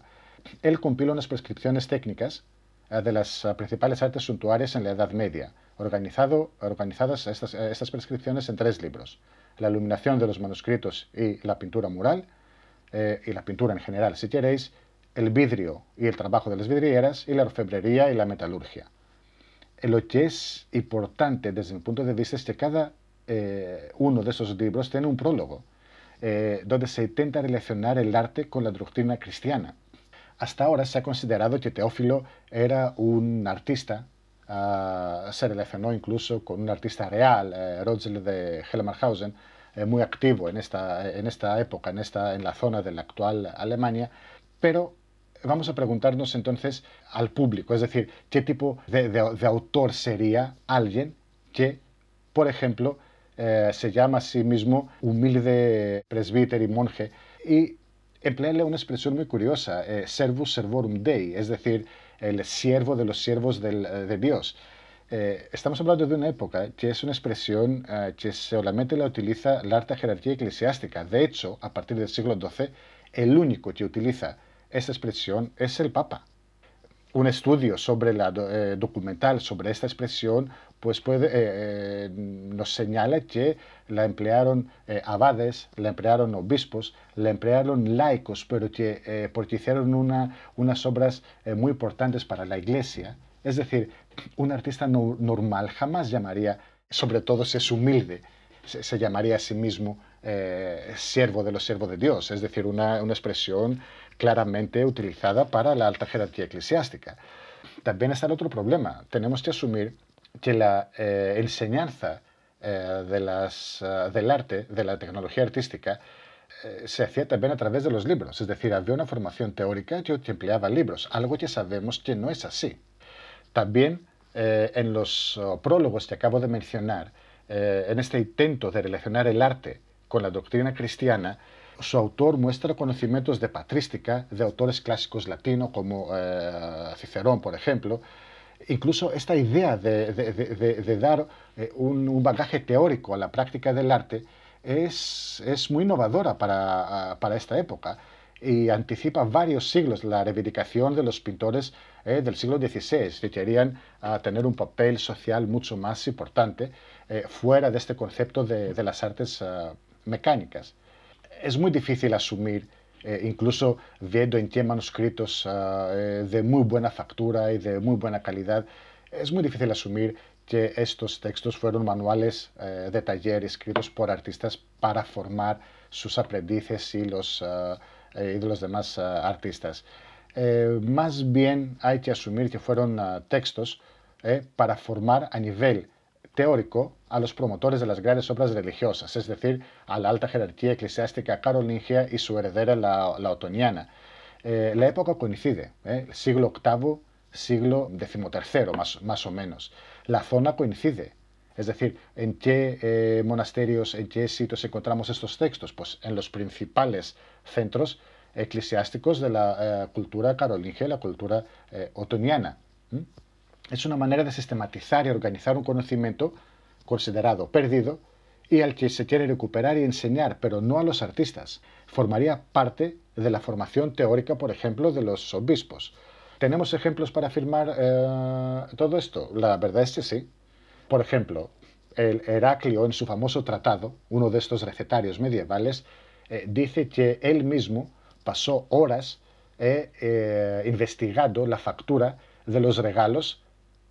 Él compila unas prescripciones técnicas de las principales artes suntuarias en la Edad Media, organizado, organizadas estas, estas prescripciones en tres libros. La iluminación de los manuscritos y la pintura mural, eh, y la pintura en general, si queréis, el vidrio y el trabajo de las vidrieras, y la orfebrería y la metalurgia. Eh, lo que es importante desde mi punto de vista es que cada eh, uno de esos libros tiene un prólogo, donde se intenta relacionar el arte con la doctrina cristiana. Hasta ahora se ha considerado que Teófilo era un artista se relacionó incluso con un artista real, eh, de Helmarhausen, eh, muy activo en esta, en esta época, en, esta, en la zona de la actual Alemania, pero vamos a preguntarnos entonces al público, es decir, qué tipo de, autor sería alguien que, por ejemplo, eh, se llama a sí mismo humilde presbítero y monje y emplearle una expresión muy curiosa, eh, servus servorum dei, es decir, el siervo de los siervos eh, de Dios. Estamos hablando de una época que es una expresión que solamente la utiliza la alta jerarquía eclesiástica. De hecho, a partir del siglo XII, el único que utiliza esta expresión es el Papa. Un estudio sobre la documental sobre esta expresión pues puede, nos señala que la emplearon abades, la emplearon obispos, la emplearon laicos, pero que porque hicieron una, unas obras muy importantes para la iglesia. Es decir, un artista normal jamás llamaría, sobre todo si es humilde, se, llamaría a sí mismo siervo de los siervos de Dios, es decir, una, una expresión claramente utilizada para la alta jerarquía eclesiástica. También está el otro problema. Tenemos que asumir que la eh, enseñanza eh, eh, del arte, de la tecnología artística, se hacía también a través de los libros, es decir, había una formación teórica que empleaba libros, algo que sabemos que no es así. También en los oh, prólogos que acabo de mencionar, en este intento de relacionar el arte con la doctrina cristiana, su autor muestra conocimientos de patrística de autores clásicos latinos como Cicerón, por ejemplo, incluso esta idea de, dar eh, un, bagaje teórico a la práctica del arte es, muy innovadora para, esta época y anticipa varios siglos la reivindicación de los pintores eh, del siglo XVI, que querían ah, tener un papel social mucho más importante eh, fuera de este concepto de, las artes ah, mecánicas. Es muy difícil asumir eh, incluso viendo en qué manuscritos ah, eh, de muy buena factura y de muy buena calidad, es muy difícil asumir que estos textos fueron manuales eh, de taller escritos por artistas para formar sus aprendices y los, de los demás artistas. más bien hay que asumir que fueron textos para formar a nivel teórico a los promotores de las grandes obras religiosas, es decir, a la alta jerarquía eclesiástica carolingia y su heredera, la, la otoniana. Eh, la época coincide, ¿eh? siglo VIII, siglo XIII, más, más o menos. La zona coincide, es decir, ¿en qué eh, monasterios, en qué sitios encontramos estos textos? Pues en los principales centros eclesiásticos de la cultura carolingia y la cultura otoniana es una manera de sistematizar y organizar un conocimiento considerado perdido y al que se quiere recuperar y enseñar, pero no a los artistas. Formaría parte de la formación teórica, por ejemplo, de los obispos. ¿Tenemos ejemplos para afirmar eh, todo esto? La verdad es que sí. Por ejemplo, el Heraclio en su famoso tratado, uno de estos recetarios medievales, eh, dice que él mismo pasó horas eh, investigando la factura de los regalos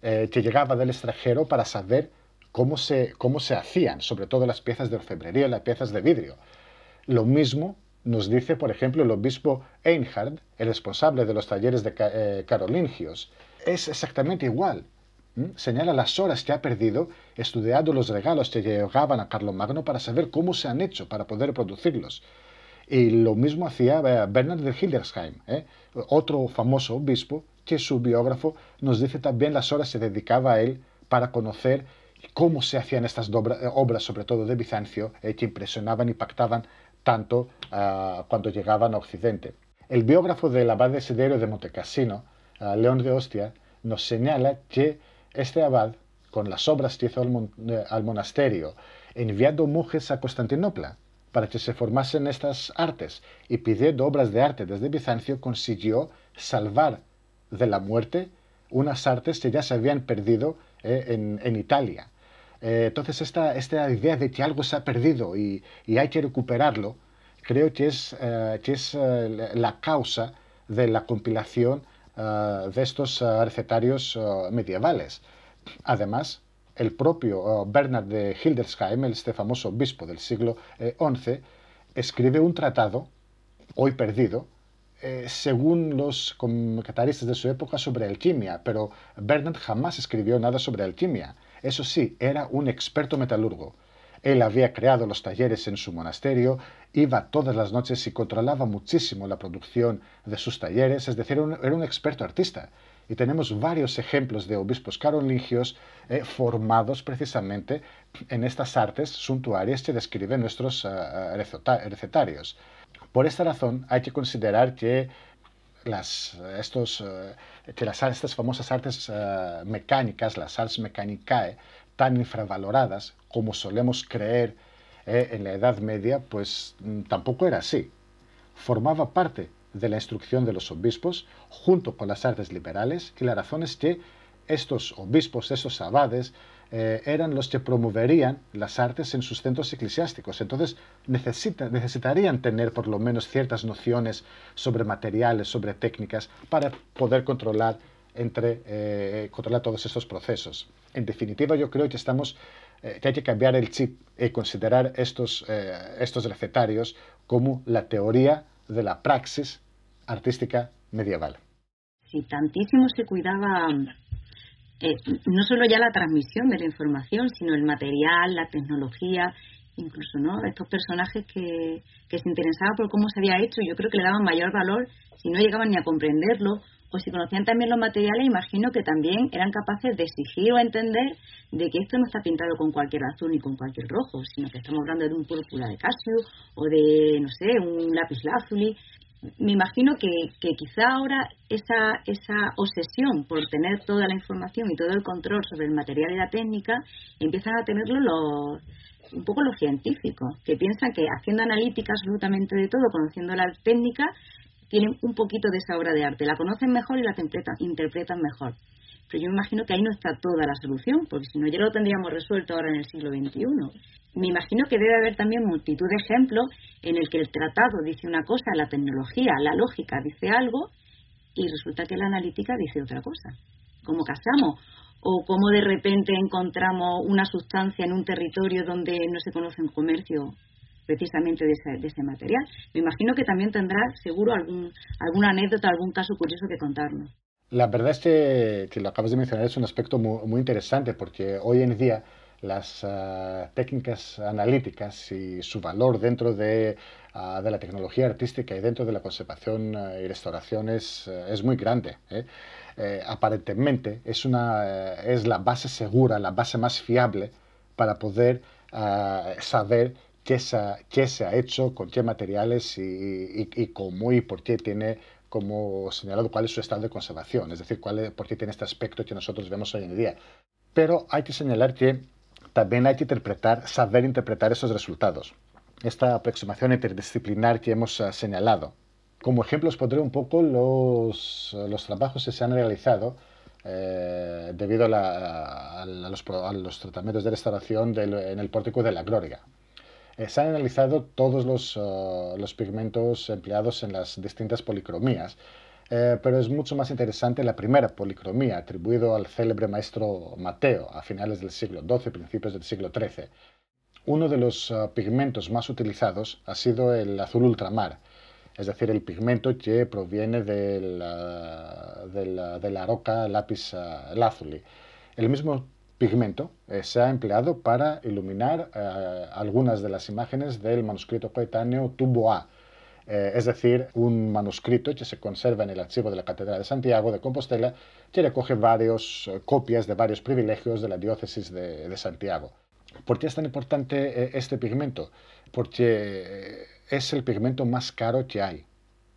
eh, que llegaba del extranjero para saber cómo se, cómo se hacían, sobre todo las piezas de orfebrería, las piezas de vidrio. Lo mismo nos dice, por ejemplo, el obispo Einhard, el responsable de los talleres de eh, carolingios. Es exactamente igual. Señala las horas que ha perdido estudiando los regalos que llegaban a Carlomagno para saber cómo se han hecho, para poder producirlos. Y lo mismo hacía eh, Bernard de Hildesheim, otro famoso obispo que su biógrafo nos dice también las horas que dedicaba a él para conocer cómo se hacían estas eh, obras, sobre todo de Bizancio, eh, que impresionaban y pactaban tanto ah, cuando llegaban a Occidente. El biógrafo del abad Desiderio de Montecassino, uh, León de Ostia, nos señala que este abad, con las obras que hizo al, eh, al monasterio, enviando monjes a Constantinopla para que se formasen estas artes y pidiendo obras de arte desde Bizancio, consiguió salvar de la muerte unas artes que ya se habían perdido eh, en, Italia. Eh, entonces, esta, esta idea de que algo se ha perdido y, hay que recuperarlo, creo que es, eh, que es la causa de la compilación de estos recetarios medievales. Además, el propio Bernard de Hildesheim, este famoso obispo del siglo XI, escribe un tratado, hoy perdido, eh, según los comentaristas de su época, sobre alquimia, pero Bernard jamás escribió nada sobre alquimia. Eso sí, era un experto metalurgo. Él había creado los talleres en su monasterio, iba todas las noches y controlaba muchísimo la producción de sus talleres, es decir, era un experto artista. Y tenemos varios ejemplos de obispos carolingios eh, formados precisamente en estas artes suntuarias que describen nuestros uh, recetarios. Por esta razón hay que considerar que las, eh, que las, estas famosas artes eh, mecánicas, las artes mecanicae, tan infravaloradas como solemos creer eh, en la Edad Media, pues mm, tampoco era así. Formaba parte de la instrucción de los obispos junto con las artes liberales y la razón es que estos obispos, estos abades, eh, eran los que promoverían las artes en sus centros eclesiásticos. Entonces necesitarían tener por lo menos ciertas nociones sobre materiales, sobre técnicas, para poder controlar, entre, eh, controlar todos estos procesos. En definitiva, yo creo que, estamos, eh, que hay que cambiar el chip y considerar estos, estos recetarios como la teoría de la praxis artística medieval. Sí, tantísimo se cuidaba eh, no solo ya la transmisión de la información, sino el material, la tecnología, incluso no estos personajes que, que se interesaban por cómo se había hecho, yo creo que le daban mayor valor si no llegaban ni a comprenderlo o si conocían también los materiales, imagino que también eran capaces de exigir o entender de que esto no está pintado con cualquier azul ni con cualquier rojo, sino que estamos hablando de un púrpura de casio o de, no sé, un lápiz lazuli me imagino que, que quizá ahora esa, esa obsesión por tener toda la información y todo el control sobre el material y la técnica empiezan a tenerlo los, un poco los científicos, que piensan que haciendo analítica absolutamente de todo, conociendo la técnica, tienen un poquito de esa obra de arte, la conocen mejor y la interpretan mejor. Pero yo me imagino que ahí no está toda la solución, porque si no ya lo tendríamos resuelto ahora en el siglo XXI me imagino que debe haber también multitud de ejemplos en el que el tratado dice una cosa, la tecnología, la lógica dice algo y resulta que la analítica dice otra cosa. Como casamos o cómo de repente encontramos una sustancia en un territorio donde no se conoce un comercio precisamente de ese, material. Me imagino que también tendrás seguro algún, alguna anécdota, algún caso curioso que contarnos. La verdad es que, que lo acabas de mencionar es un aspecto muy, muy interesante porque hoy en día las ah, técnicas analíticas y su valor dentro de, ah, de, la tecnología artística y dentro de la conservación ah, y restauración es, es muy grande. ¿eh? Eh, aparentemente es, una, es la base segura, la base más fiable para poder saber qué se, qué se, ha, hecho, con qué materiales y, y, cómo y por qué tiene como señalado cuál es su estado de conservación, es decir, cuál por qué tiene este aspecto que nosotros vemos hoy en día. Pero hay que señalar que también hay que interpretar, saber interpretar esos resultados. Esta aproximación interdisciplinar que hemos uh, señalado. Como ejemplos pondré un poco los, los trabajos que se han realizado eh, debido a, la, a, los, a, los, tratamientos de restauración del, en el pórtico de la Gloria. Eh, se han analizado todos los, uh, los pigmentos empleados en las distintas policromías eh, pero es mucho más interesante la primera policromía, atribuido al célebre maestro Mateo a finales del siglo XII, principios del siglo XIII. Uno de los pigmentos más utilizados ha sido el azul ultramar, es decir, el pigmento que proviene de la roca lápiz lazuli. El mismo pigmento eh, se ha empleado para iluminar algunas de las imágenes del manuscrito coetáneo Tubo A, eh, es decir, un manuscrito que se conserva en el archivo de la Catedral de Santiago de Compostela, que recoge varias eh, copias de varios privilegios de la diócesis de, Santiago. ¿Por qué es tan importante eh, este pigmento? Porque es el pigmento más caro que hay.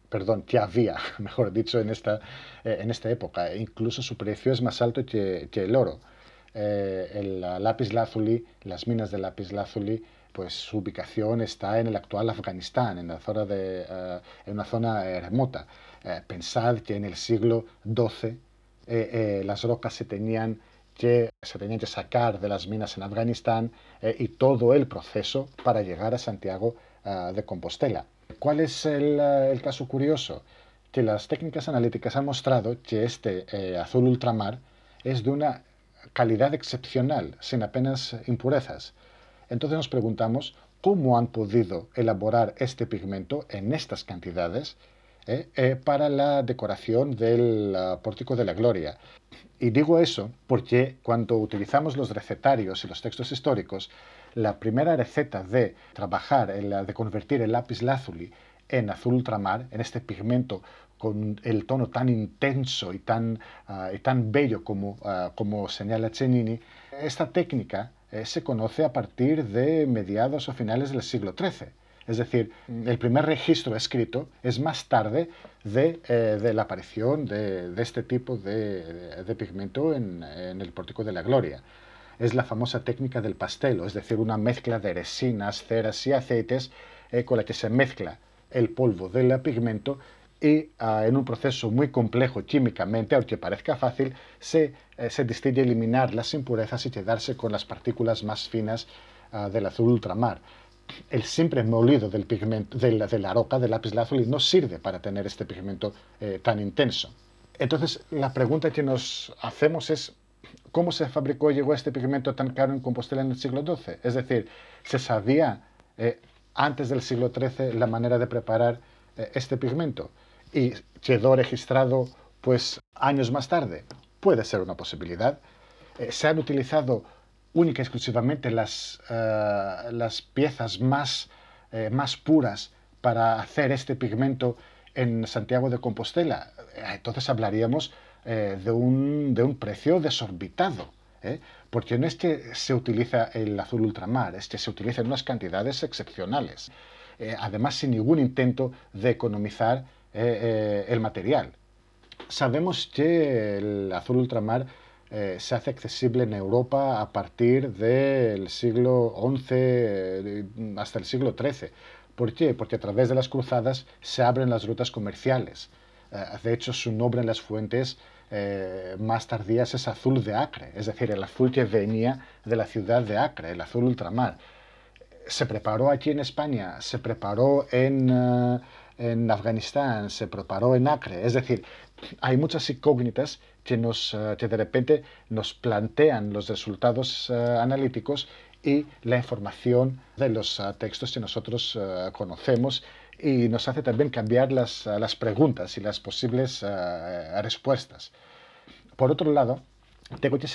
Perdón, que había, <laughs> mejor dicho, en esta, en esta época. E incluso su precio es más alto que el oro. El lápiz lazuli, las minas de lápiz lazuli, pues su ubicación está en el actual Afganistán, en, la zona de, eh, en una zona eh, remota. Eh, pensad que en el siglo XII las rocas se tenían que, se tenían que sacar de las minas en Afganistán y todo el proceso para llegar a Santiago de Compostela. ¿Cuál es el, el, caso curioso? Que las técnicas analíticas han mostrado que este azul ultramar es de una calidad excepcional, sin apenas impurezas. Entonces nos preguntamos cómo han podido elaborar este pigmento en estas cantidades eh, eh, para la decoración del uh, pórtico de la gloria. Y digo eso porque cuando utilizamos los recetarios y los textos históricos, la primera receta de trabajar, de convertir el lápiz lazuli en azul ultramar, en este pigmento con el tono tan intenso y tan, uh, y tan bello como, uh, como señala Cennini, esta técnica eh, se conoce a partir de mediados o finales del siglo XIII. Es decir, el primer registro escrito es más tarde de, eh, la aparición de, este tipo de, pigmento en, el pórtico de la gloria. Es la famosa técnica del pastelo, es decir, una mezcla de resinas, ceras y aceites eh, con la que se mezcla el polvo del pigmento y ah, en un proceso muy complejo químicamente, aunque parezca fácil, se, eh, se distingue eliminar las impurezas y quedarse con las partículas más finas ah, del azul ultramar. El simple molido del pigmento, de, la, de la roca, del lápiz lazuli, no sirve para tener este pigmento eh, tan intenso. Entonces, la pregunta que nos hacemos es, ¿cómo se fabricó y llegó este pigmento tan caro en Compostela en el siglo XII? Es decir, ¿se sabía eh, antes del siglo XIII la manera de preparar este pigmento? Y quedó registrado pues años más tarde. Puede ser una posibilidad. Eh, se han utilizado única y exclusivamente las, eh, las piezas más, eh, más puras para hacer este pigmento en Santiago de Compostela. Entonces hablaríamos de, un, de un precio desorbitado. Porque no es que se utiliza el azul ultramar, es que se utiliza en unas cantidades excepcionales. además, sin ningún intento de economizar eh, eh, el material. Sabemos que el azul ultramar eh, se hace accesible en Europa a partir del siglo XI hasta el siglo XIII. ¿Por qué? Porque a través de las cruzadas se abren las rutas comerciales. de hecho, su nombre en las fuentes más tardías es azul de Acre, es decir, el azul que venía de la ciudad de Acre, el azul ultramar. Se preparó aquí en España, se preparó en en Afganistán, se preparó en Acre. Es decir, hay muchas incógnitas que, nos, que de repente nos plantean los resultados analíticos y la información de los textos que nosotros conocemos y nos hace también cambiar las, las preguntas y las posibles respuestas. Por otro lado, tengo que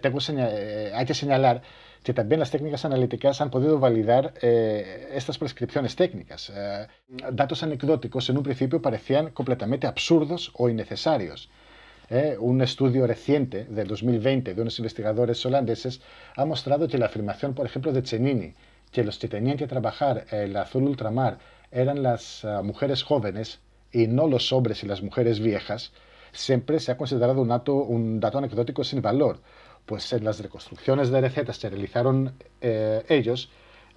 tengo hay que señalar que también las técnicas analíticas han podido validar eh, estas prescripciones técnicas. Eh, datos anecdóticos en un principio parecían completamente absurdos o innecesarios. Eh, un estudio reciente de 2020 de unos investigadores holandeses ha mostrado que la afirmación, por ejemplo, de Chenini, que los que tenían que trabajar el azul ultramar eran las mujeres jóvenes y no los hombres y las mujeres viejas, siempre se ha considerado un dato, un dato anecdótico sin valor, pues en las reconstrucciones de recetas que realizaron eh, ellos,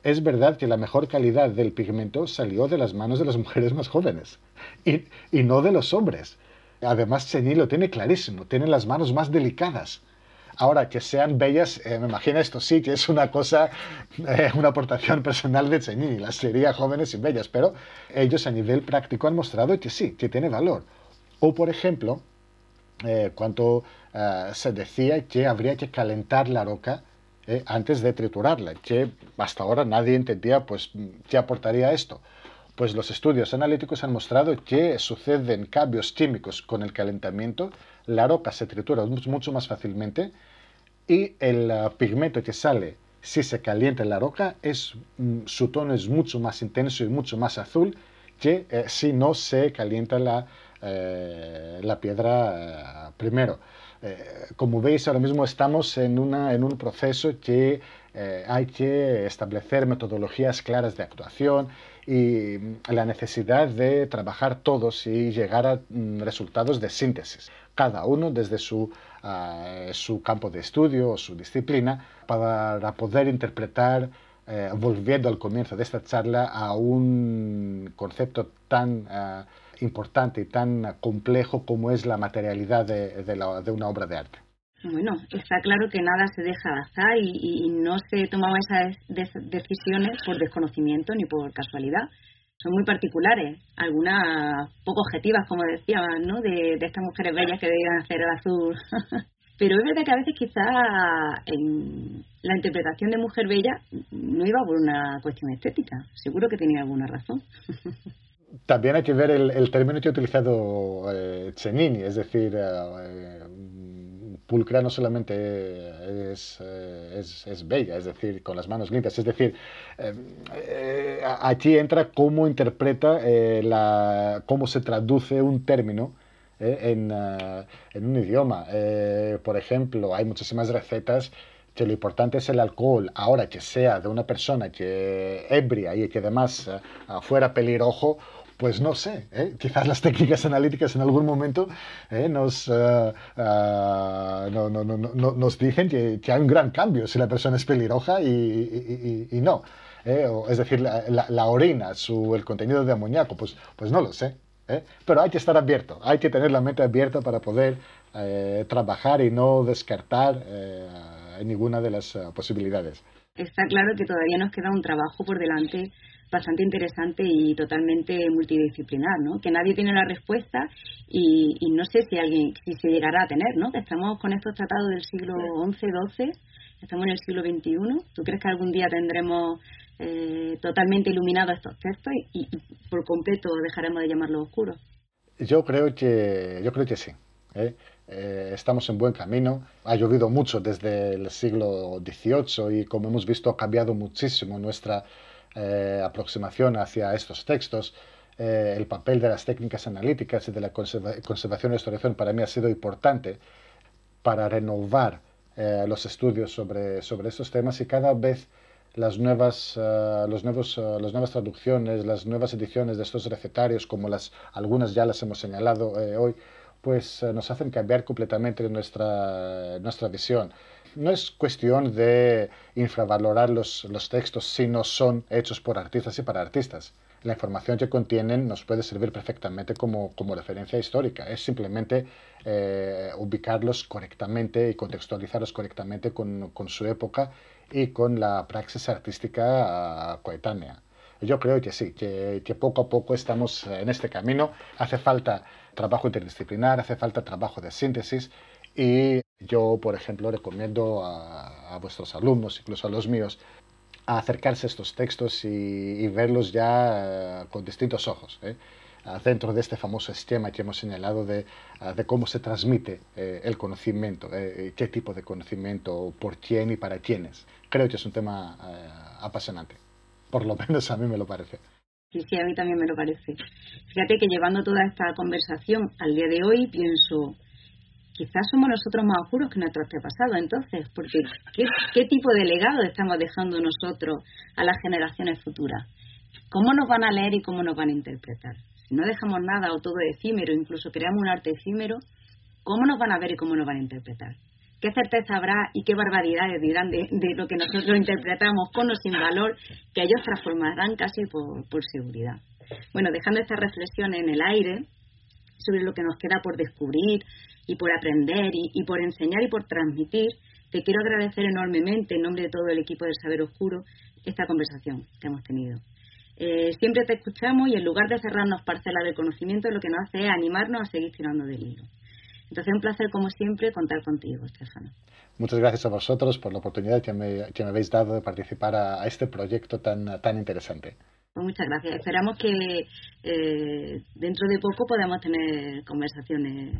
es verdad que la mejor calidad del pigmento salió de las manos de las mujeres más jóvenes y, no de los hombres. Además, Chenil lo tiene clarísimo, tiene las manos más delicadas. Ahora, que sean bellas, eh, me imagino esto sí, que es una cosa, eh, una aportación personal de Chenil, las sería jóvenes y bellas, pero ellos a nivel práctico han mostrado que sí, que tiene valor. O, por ejemplo, cuando eh, se decía que habría que calentar la roca eh, antes de triturarla, que hasta ahora nadie entendía pues, qué aportaría esto. Pues los estudios analíticos han mostrado que suceden cambios químicos con el calentamiento, la roca se tritura mucho más fácilmente y el pigmento que sale si se calienta la roca, es, mm, su tono es mucho más intenso y mucho más azul que si no se calienta la, eh, la piedra eh, primero. Eh, como veis, ahora mismo estamos en, una, en un proceso que hay que establecer metodologías claras de actuación y la necesidad de trabajar todos y llegar a mm, resultados de síntesis, cada uno desde su, su campo de estudio o su disciplina, para poder interpretar volviendo al comienzo de esta charla a un concepto tan importante y tan complejo como es la materialidad de, de, una obra de arte. Bueno, está claro que nada se deja al azar y, no se toman esas decisiones por desconocimiento ni por casualidad. Son muy particulares, algunas poco objetivas, como decía, ¿no? de, de estas mujeres bellas que debían hacer el azul. <laughs> Pero es verdad que a veces quizá en la interpretación de mujer bella no iba por una cuestión estética. Seguro que tenía alguna razón. <laughs> También hay que ver el, término que ha utilizado eh, es decir, eh, pulcra no solamente es, eh, es, es, bella, es decir, con las manos limpias, es decir, eh, aquí entra cómo interpreta la, cómo se traduce un término en, en, un idioma. por ejemplo, hay muchísimas recetas que lo importante es el alcohol, ahora que sea de una persona que ebria y que además fuera pelirrojo, pues no sé, ¿eh? quizás las técnicas analíticas en algún momento ¿eh? nos, uh, no, no, no, nos dicen que, que, hay un gran cambio si la persona es pelirroja y, y, y, no. ¿eh? es decir, la, la, orina, su, el contenido de amoníaco, pues, pues no lo sé. Pero hay que estar abierto, hay que tener la mente abierta para poder trabajar y no descartar ninguna de las posibilidades. Está claro que todavía nos queda un trabajo por delante bastante interesante y totalmente multidisciplinar, ¿no? Que nadie tiene la respuesta y, no sé si alguien, si se llegará a tener, ¿no? Estamos con estos tratados del siglo XI, XII, estamos en el siglo XXI. ¿Tú crees que algún día tendremos eh, totalmente iluminados estos textos y, por completo dejaremos de llamarlos oscuros? Yo creo que, yo creo que sí. ¿eh? Eh, estamos en buen camino. Ha llovido mucho desde el siglo XVIII y como hemos visto ha cambiado muchísimo nuestra eh, aproximación hacia estos textos, eh, el papel de las técnicas analíticas y de la conservación y restauración para mí ha sido importante para renovar eh, los estudios sobre, sobre estos temas y cada vez las nuevas, los nuevos, las nuevas traducciones, las nuevas ediciones de estos recetarios, como las, algunas ya las hemos señalado hoy, pues nos hacen cambiar completamente nuestra, nuestra visión no es cuestión de infravalorar los, los, textos si no son hechos por artistas y para artistas. La información que contienen nos puede servir perfectamente como, como referencia histórica. Es simplemente eh, ubicarlos correctamente y contextualizarlos correctamente con, con, su época y con la praxis artística coetánea. Yo creo que sí, que, que poco a poco estamos en este camino. Hace falta trabajo interdisciplinar, hace falta trabajo de síntesis Y yo, por ejemplo, recomiendo a, vuestros alumnos, incluso a los míos, acercarse a estos textos y, verlos ya eh, con distintos ojos. ¿eh? dentro de este famoso esquema que hemos señalado de, de cómo se transmite eh, el conocimiento, qué tipo de conocimiento, por quién y para quiénes. Creo que es un tema apasionante. Por lo <laughs> menos a mí me lo parece. Sí, sí, a mí también me lo parece. Fíjate que llevando toda esta conversación al día de hoy, pienso, quizás somos nosotros más oscuros que nuestro antepasado, entonces, porque ¿qué, tipo de legado estamos dejando nosotros a las generaciones futuras? ¿Cómo nos van a leer y cómo nos van a interpretar? Si no dejamos nada o todo efímero, incluso creamos un arte efímero, ¿cómo nos van a ver y cómo nos van a interpretar? ¿Qué certeza habrá y qué barbaridades dirán de, lo que nosotros interpretamos con o sin valor que ellos transformarán casi por seguridad? Bueno, dejando esta reflexión en el aire sobre lo que nos queda por descubrir, y por aprender y, por enseñar y por transmitir, te quiero agradecer enormemente en nombre de todo el equipo del Saber Oscuro esta conversación que hemos tenido. Eh, siempre te escuchamos y en lugar de cerrarnos parcelas del conocimiento, lo que nos hace es animarnos a seguir tirando del hilo. Entonces, un placer, como siempre, contar contigo, Estefano. Muchas gracias a vosotros por la oportunidad que me, habéis dado de participar a, este proyecto tan, tan interesante. Pues muchas gracias. Esperamos que eh, dentro de poco podamos tener conversaciones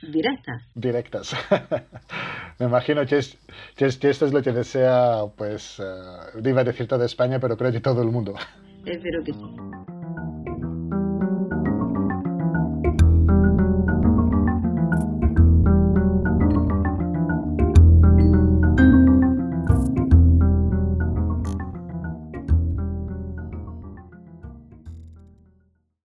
directas. Directas. <laughs> Me imagino que, es, que, esto es lo que desea, pues, uh, iba a decir toda España, pero creo que todo el mundo. Espero que sí.